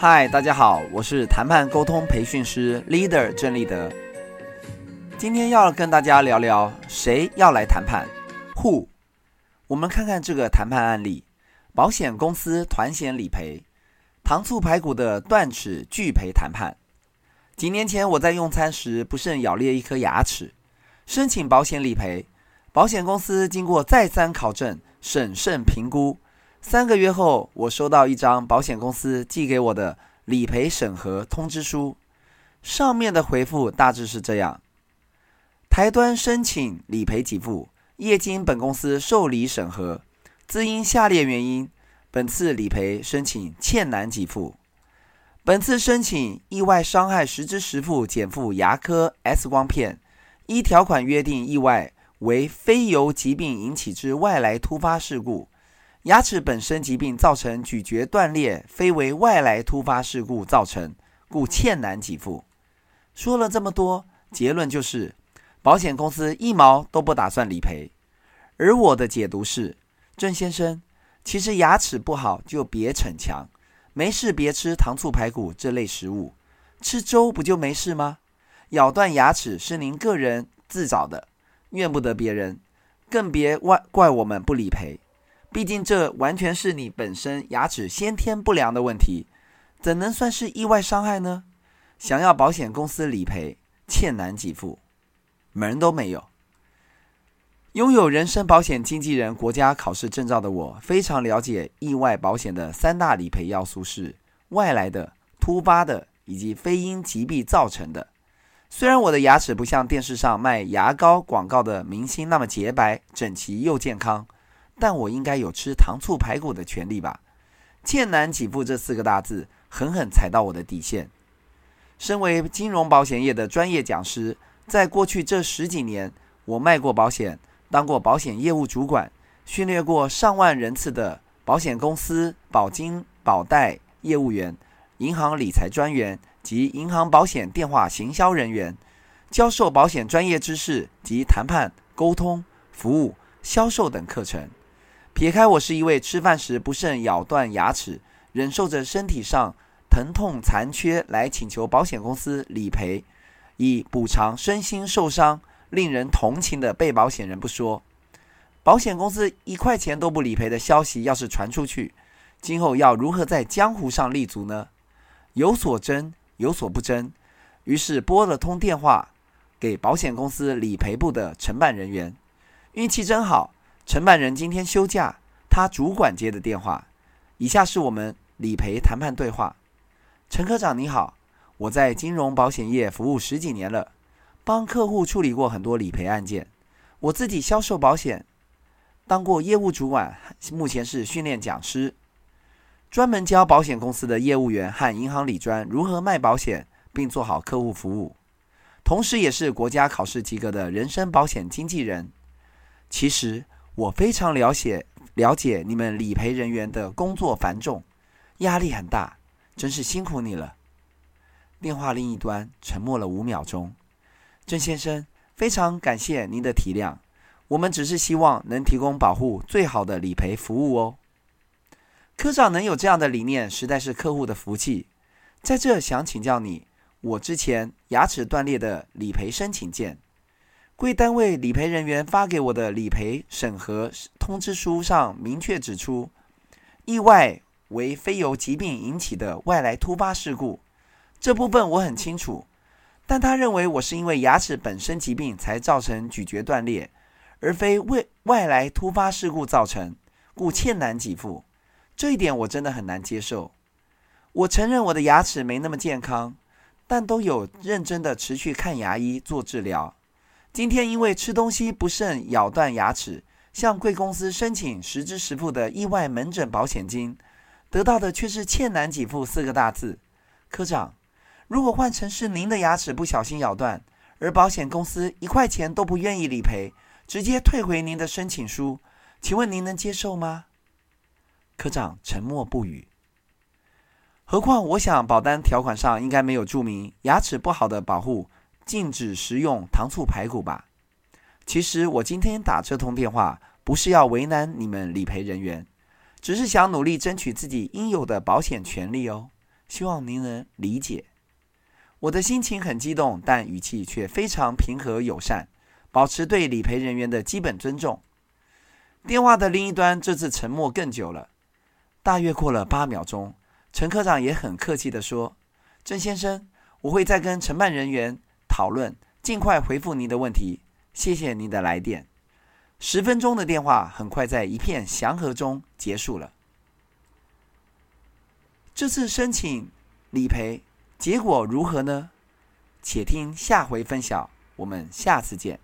嗨，大家好，我是谈判沟通培训师 Leader 郑立德。今天要跟大家聊聊谁要来谈判？Who？我们看看这个谈判案例：保险公司团险理赔，糖醋排骨的断齿拒赔谈判。几年前我在用餐时不慎咬裂一颗牙齿，申请保险理赔。保险公司经过再三考证、审慎评估。三个月后，我收到一张保险公司寄给我的理赔审核通知书，上面的回复大致是这样：台端申请理赔给付，业经本公司受理审核，自因下列原因，本次理赔申请欠难给付。本次申请意外伤害实支实付减负牙科 X 光片，依条款约定意外为非由疾病引起之外来突发事故。牙齿本身疾病造成咀嚼断裂，非为外来突发事故造成，故欠难给付。说了这么多，结论就是，保险公司一毛都不打算理赔。而我的解读是，郑先生，其实牙齿不好就别逞强，没事别吃糖醋排骨这类食物，吃粥不就没事吗？咬断牙齿是您个人自找的，怨不得别人，更别怪怪我们不理赔。毕竟这完全是你本身牙齿先天不良的问题，怎能算是意外伤害呢？想要保险公司理赔，欠难给付，门都没有。拥有人身保险经纪人国家考试证照的我，非常了解意外保险的三大理赔要素是外来的、突发的以及非因疾病造成的。虽然我的牙齿不像电视上卖牙膏广告的明星那么洁白、整齐又健康。但我应该有吃糖醋排骨的权利吧？欠难给付这四个大字狠狠踩到我的底线。身为金融保险业的专业讲师，在过去这十几年，我卖过保险，当过保险业务主管，训练过上万人次的保险公司保金保代业务员、银行理财专员及银行保险电话行销人员，教授保险专业知识及谈判、沟通、服务、销售等课程。撇开我是一位吃饭时不慎咬断牙齿，忍受着身体上疼痛残缺来请求保险公司理赔，以补偿身心受伤、令人同情的被保险人不说，保险公司一块钱都不理赔的消息要是传出去，今后要如何在江湖上立足呢？有所争，有所不争，于是拨了通电话给保险公司理赔部的承办人员，运气真好。承办人今天休假，他主管接的电话。以下是我们理赔谈判对话：陈科长你好，我在金融保险业服务十几年了，帮客户处理过很多理赔案件。我自己销售保险，当过业务主管，目前是训练讲师，专门教保险公司的业务员和银行理专如何卖保险，并做好客户服务。同时，也是国家考试及格的人身保险经纪人。其实。我非常了解了解你们理赔人员的工作繁重，压力很大，真是辛苦你了。电话另一端沉默了五秒钟。郑先生，非常感谢您的体谅，我们只是希望能提供保护最好的理赔服务哦。科长能有这样的理念，实在是客户的福气。在这想请教你，我之前牙齿断裂的理赔申请件。贵单位理赔人员发给我的理赔审核通知书上明确指出，意外为非由疾病引起的外来突发事故，这部分我很清楚。但他认为我是因为牙齿本身疾病才造成咀嚼断裂，而非为外来突发事故造成，故欠难给付。这一点我真的很难接受。我承认我的牙齿没那么健康，但都有认真的持续看牙医做治疗。今天因为吃东西不慎咬断牙齿，向贵公司申请实支实付的意外门诊保险金，得到的却是欠难给付四个大字。科长，如果换成是您的牙齿不小心咬断，而保险公司一块钱都不愿意理赔，直接退回您的申请书，请问您能接受吗？科长沉默不语。何况我想保单条款上应该没有注明牙齿不好的保护。禁止食用糖醋排骨吧。其实我今天打这通电话，不是要为难你们理赔人员，只是想努力争取自己应有的保险权利哦。希望您能理解。我的心情很激动，但语气却非常平和友善，保持对理赔人员的基本尊重。电话的另一端这次沉默更久了，大约过了八秒钟。陈科长也很客气地说：“郑先生，我会再跟承办人员讨论，尽快回复您的问题。谢谢您的来电。”十分钟的电话很快在一片祥和中结束了。这次申请理赔结果如何呢？且听下回分晓。我们下次见。